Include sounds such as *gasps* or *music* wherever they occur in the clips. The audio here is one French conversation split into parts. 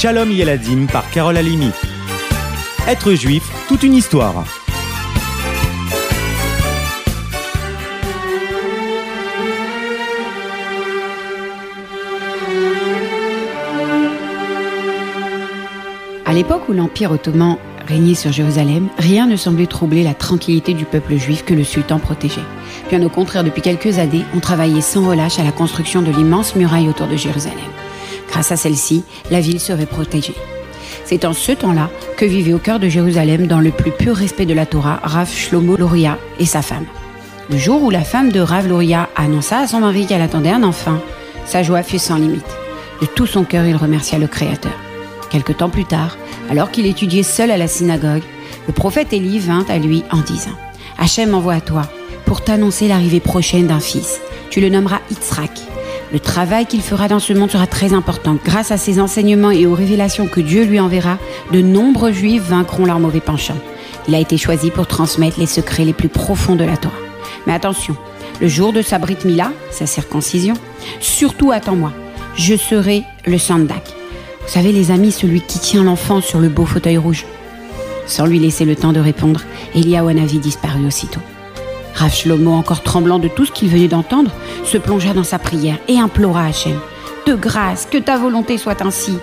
Shalom Yeladim par Carole Alimi. Être juif, toute une histoire. À l'époque où l'Empire ottoman régnait sur Jérusalem, rien ne semblait troubler la tranquillité du peuple juif que le sultan protégeait. Bien au contraire, depuis quelques années, on travaillait sans relâche à la construction de l'immense muraille autour de Jérusalem. Grâce à celle-ci, la ville serait protégée. C'est en ce temps-là que vivait au cœur de Jérusalem, dans le plus pur respect de la Torah, Rav Shlomo Loria et sa femme. Le jour où la femme de Rav Loria annonça à son mari qu'elle attendait un enfant, sa joie fut sans limite. De tout son cœur, il remercia le Créateur. Quelque temps plus tard, alors qu'il étudiait seul à la synagogue, le prophète Élie vint à lui en disant Hachem m'envoie à toi pour t'annoncer l'arrivée prochaine d'un fils. Tu le nommeras Yitzhak. Le travail qu'il fera dans ce monde sera très important. Grâce à ses enseignements et aux révélations que Dieu lui enverra, de nombreux juifs vaincront leur mauvais penchant. Il a été choisi pour transmettre les secrets les plus profonds de la Torah. Mais attention, le jour de sa Brit Mila, sa circoncision, surtout attends-moi, je serai le sandak. Vous savez, les amis, celui qui tient l'enfant sur le beau fauteuil rouge. Sans lui laisser le temps de répondre, Eliyahu Hanavi disparut aussitôt. Rav Shlomo, encore tremblant de tout ce qu'il venait d'entendre, se plongea dans sa prière et implora Hachem De grâce, que ta volonté soit ainsi,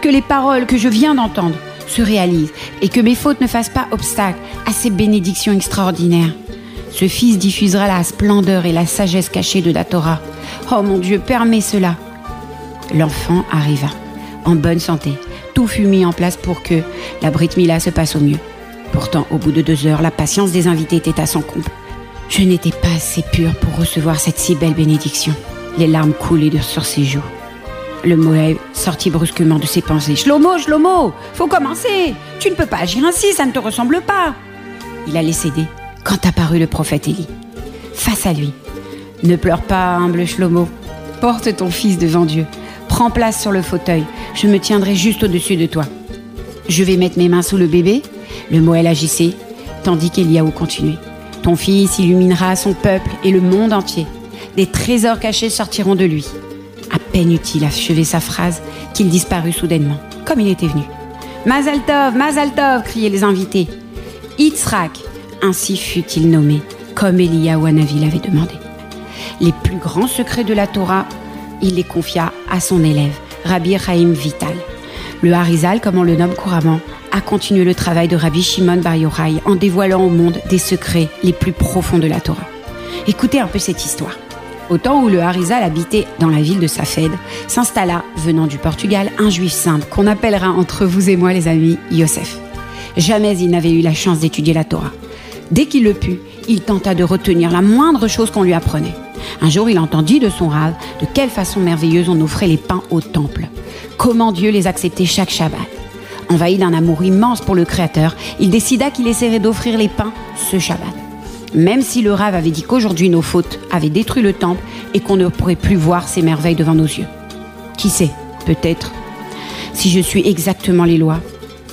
que les paroles que je viens d'entendre se réalisent et que mes fautes ne fassent pas obstacle à ces bénédictions extraordinaires. Ce fils diffusera la splendeur et la sagesse cachée de la Torah. Oh mon Dieu, permets cela. L'enfant arriva en bonne santé. Tout fut mis en place pour que la Brit Mila se passe au mieux. Pourtant, au bout de deux heures, la patience des invités était à son comble. Je n'étais pas assez pure pour recevoir cette si belle bénédiction. Les larmes coulaient sur ses joues. Le Moab sortit brusquement de ses pensées. Shlomo, Shlomo, faut commencer. Tu ne peux pas agir ainsi, ça ne te ressemble pas. Il allait céder quand apparut le prophète Élie. Face à lui. Ne pleure pas, humble Shlomo. Porte ton fils devant Dieu. Prends place sur le fauteuil. Je me tiendrai juste au-dessus de toi. Je vais mettre mes mains sous le bébé. Le Moël agissait, tandis qu'Eliaou continuait. Ton fils illuminera son peuple et le monde entier. Des trésors cachés sortiront de lui. À peine eut-il achevé sa phrase qu'il disparut soudainement, comme il était venu. Mazaltov, Mazaltov criaient les invités. Yitzhak, ainsi fut-il nommé, comme Eliyahu Hanavi l'avait demandé. Les plus grands secrets de la Torah il les confia à son élève, Rabbi Chaim Vital. Le Harizal, comme on le nomme couramment, a continué le travail de Rabbi Shimon Bar Yochai en dévoilant au monde des secrets les plus profonds de la Torah. Écoutez un peu cette histoire. Au temps où le Harizal habitait dans la ville de Safed, s'installa, venant du Portugal, un juif simple qu'on appellera entre vous et moi les amis Yosef. Jamais il n'avait eu la chance d'étudier la Torah. Dès qu'il le put, il tenta de retenir la moindre chose qu'on lui apprenait. Un jour, il entendit de son rave de quelle façon merveilleuse on offrait les pains au temple. Comment Dieu les acceptait chaque Shabbat. Envahi d'un amour immense pour le Créateur, il décida qu'il essaierait d'offrir les pains ce Shabbat. Même si le rave avait dit qu'aujourd'hui nos fautes avaient détruit le temple et qu'on ne pourrait plus voir ces merveilles devant nos yeux. Qui sait, peut-être. Si je suis exactement les lois,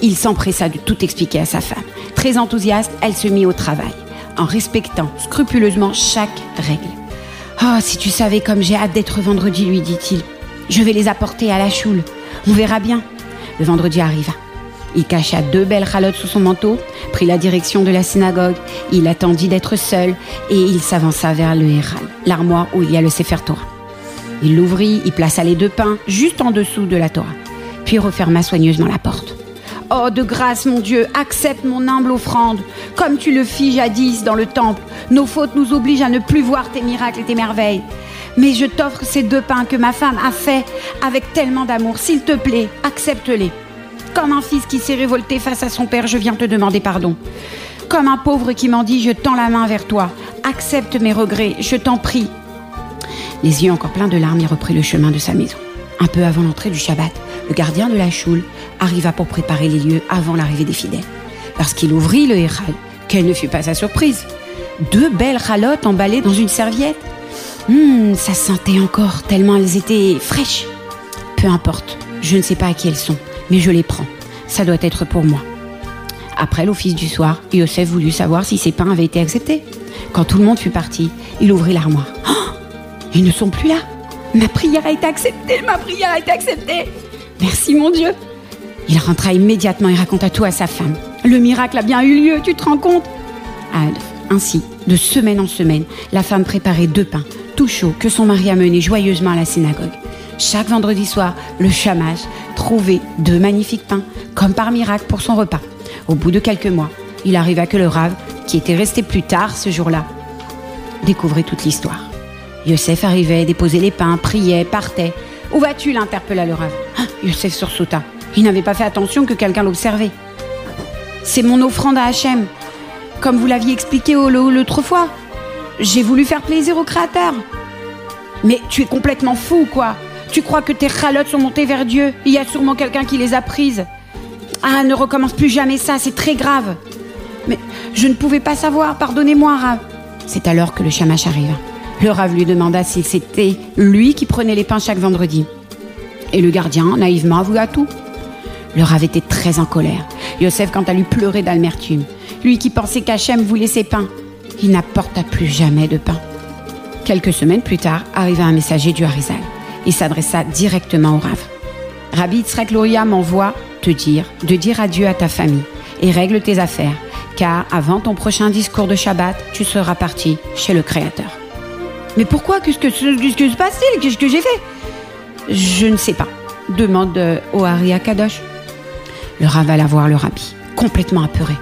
il s'empressa de tout expliquer à sa femme. Très enthousiaste, elle se mit au travail, en respectant scrupuleusement chaque règle. Oh, si tu savais comme j'ai hâte d'être vendredi, lui dit-il. Je vais les apporter à la choule. On verra bien. Le vendredi arriva. Il cacha deux belles ralottes sous son manteau, prit la direction de la synagogue, il attendit d'être seul et il s'avança vers le Héral, l'armoire où il y a le Sefer Torah. Il l'ouvrit, y plaça les deux pains juste en dessous de la Torah, puis referma soigneusement la porte. Oh, de grâce, mon Dieu, accepte mon humble offrande, comme tu le fis jadis dans le temple. Nos fautes nous obligent à ne plus voir tes miracles et tes merveilles. Mais je t'offre ces deux pains que ma femme a faits avec tellement d'amour. S'il te plaît, accepte-les. Comme un fils qui s'est révolté face à son père, je viens te demander pardon. Comme un pauvre qui m'en dit, je tends la main vers toi. Accepte mes regrets, je t'en prie. Les yeux encore pleins de larmes, il reprit le chemin de sa maison. Un peu avant l'entrée du Shabbat, le gardien de la choule arriva pour préparer les lieux avant l'arrivée des fidèles. Lorsqu'il ouvrit le Héral, quelle ne fut pas sa surprise Deux belles ralottes emballées dans une serviette. Hum, ça sentait encore tellement elles étaient fraîches. Peu importe, je ne sais pas à qui elles sont, mais je les prends. Ça doit être pour moi. Après l'office du soir, Yosef voulut savoir si ses pains avaient été acceptés. Quand tout le monde fut parti, il ouvrit l'armoire. *gasps* Oh Ils ne sont plus là Ma prière a été acceptée, ma prière a été acceptée Merci mon Dieu Il rentra immédiatement et raconta tout à sa femme. Le miracle a bien eu lieu, tu te rends compte? Ainsi, de semaine en semaine, la femme préparait deux pains, tout chauds, que son mari amenait joyeusement à la synagogue. Chaque vendredi soir, le chamage trouvait deux magnifiques pains, comme par miracle pour son repas. Au bout de quelques mois, il arriva que le rave, qui était resté plus tard ce jour-là, découvrait toute l'histoire. Yosef arrivait, déposait les pains, priait, partait. Où vas-tu l'interpella le rave. Ah, Yosef sursauta. Il n'avait pas fait attention que quelqu'un l'observait. C'est mon offrande à Hachem, comme vous l'aviez expliqué l'autre fois. J'ai voulu faire plaisir au Créateur. Mais tu es complètement fou, quoi. Tu crois que tes chalotes sont montées vers Dieu? Il y a sûrement quelqu'un qui les a prises. Ah, ne recommence plus jamais ça, c'est très grave. Mais je ne pouvais pas savoir, pardonnez-moi, Rav. C'est alors que le chamash arriva. Le Rav lui demanda si c'était lui qui prenait les pains chaque vendredi. Et le gardien, naïvement, avoua tout. Le Rav était très en colère. Yosef, quant à lui, pleurait d'amertume. Lui qui pensait qu'Hachem voulait ses pains. Il n'apporta plus jamais de pain. Quelques semaines plus tard, arriva un messager du Harizal. Il s'adressa directement au Rav. Rabbi Yitzhak Loria m'envoie te dire de dire adieu à ta famille et règle tes affaires, car avant ton prochain discours de Shabbat, tu seras parti chez le Créateur. Mais pourquoi? Qu'est-ce que, se passe-t-il? Qu'est-ce que j'ai fait? Je ne sais pas. Demande au Hari Kadosh. Le Rav alla voir le Rabbi, complètement apeuré.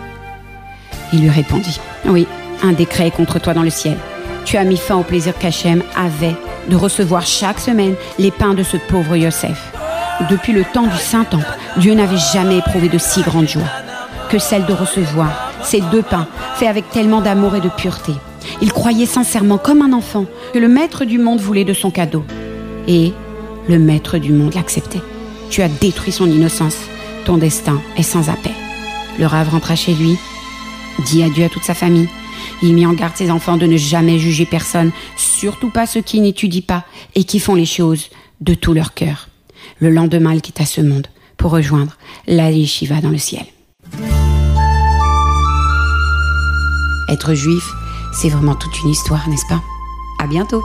Il lui répondit Oui, un décret est contre toi dans le ciel. Tu as mis fin au plaisir qu'Hachem avait de recevoir chaque semaine les pains de ce pauvre Yosef. Depuis le temps du Saint-Temple, Dieu n'avait jamais éprouvé de si grande joie que celle de recevoir ces deux pains faits avec tellement d'amour et de pureté. Il croyait sincèrement comme un enfant que le maître du monde voulait de son cadeau. Et le maître du monde l'acceptait. Tu as détruit son innocence. Ton destin est sans appel. Le rave rentra chez lui, dit adieu à toute sa famille. Il mit en garde ses enfants de ne jamais juger personne, surtout pas ceux qui n'étudient pas et qui font les choses de tout leur cœur. Le lendemain, il quitta ce monde pour rejoindre la yeshiva dans le ciel. Être juif, c'est vraiment toute une histoire, n'est-ce pas? À bientôt